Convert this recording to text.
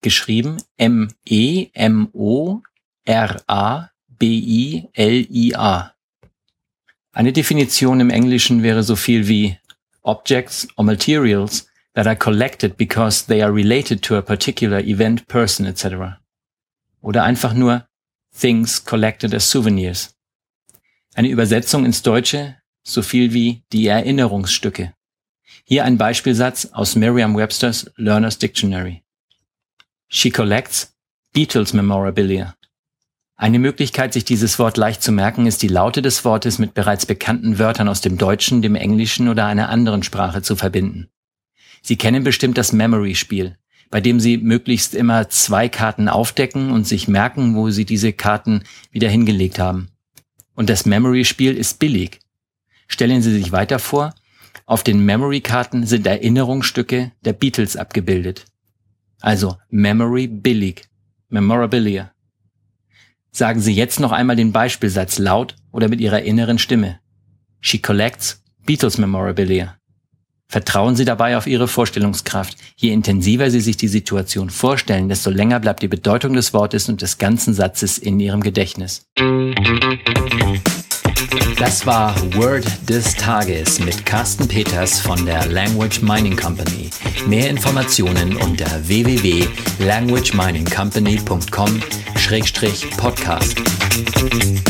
Geschrieben M-E-M-O-R-A-B-I-L-I-A. Eine Definition im Englischen wäre so viel wie Objects or materials that are collected because they are related to a particular event, person, etc. Oder einfach nur Things collected as souvenirs. Eine Übersetzung ins Deutsche so viel wie die Erinnerungsstücke. Hier ein Beispielsatz aus Merriam-Webster's Learner's Dictionary. She collects Beatles Memorabilia. Eine Möglichkeit, sich dieses Wort leicht zu merken, ist die Laute des Wortes mit bereits bekannten Wörtern aus dem Deutschen, dem Englischen oder einer anderen Sprache zu verbinden. Sie kennen bestimmt das Memory-Spiel, bei dem Sie möglichst immer zwei Karten aufdecken und sich merken, wo Sie diese Karten wieder hingelegt haben. Und das Memory-Spiel ist billig. Stellen Sie sich weiter vor, auf den Memory-Karten sind Erinnerungsstücke der Beatles abgebildet. Also Memory billig, Memorabilia. Sagen Sie jetzt noch einmal den Beispielsatz laut oder mit Ihrer inneren Stimme. She collects Beatles Memorabilia. Vertrauen Sie dabei auf Ihre Vorstellungskraft. Je intensiver Sie sich die Situation vorstellen, desto länger bleibt die Bedeutung des Wortes und des ganzen Satzes in Ihrem Gedächtnis. Das war Word des Tages mit Carsten Peters von der Language Mining Company. Mehr Informationen unter www.languageminingcompany.com-podcast.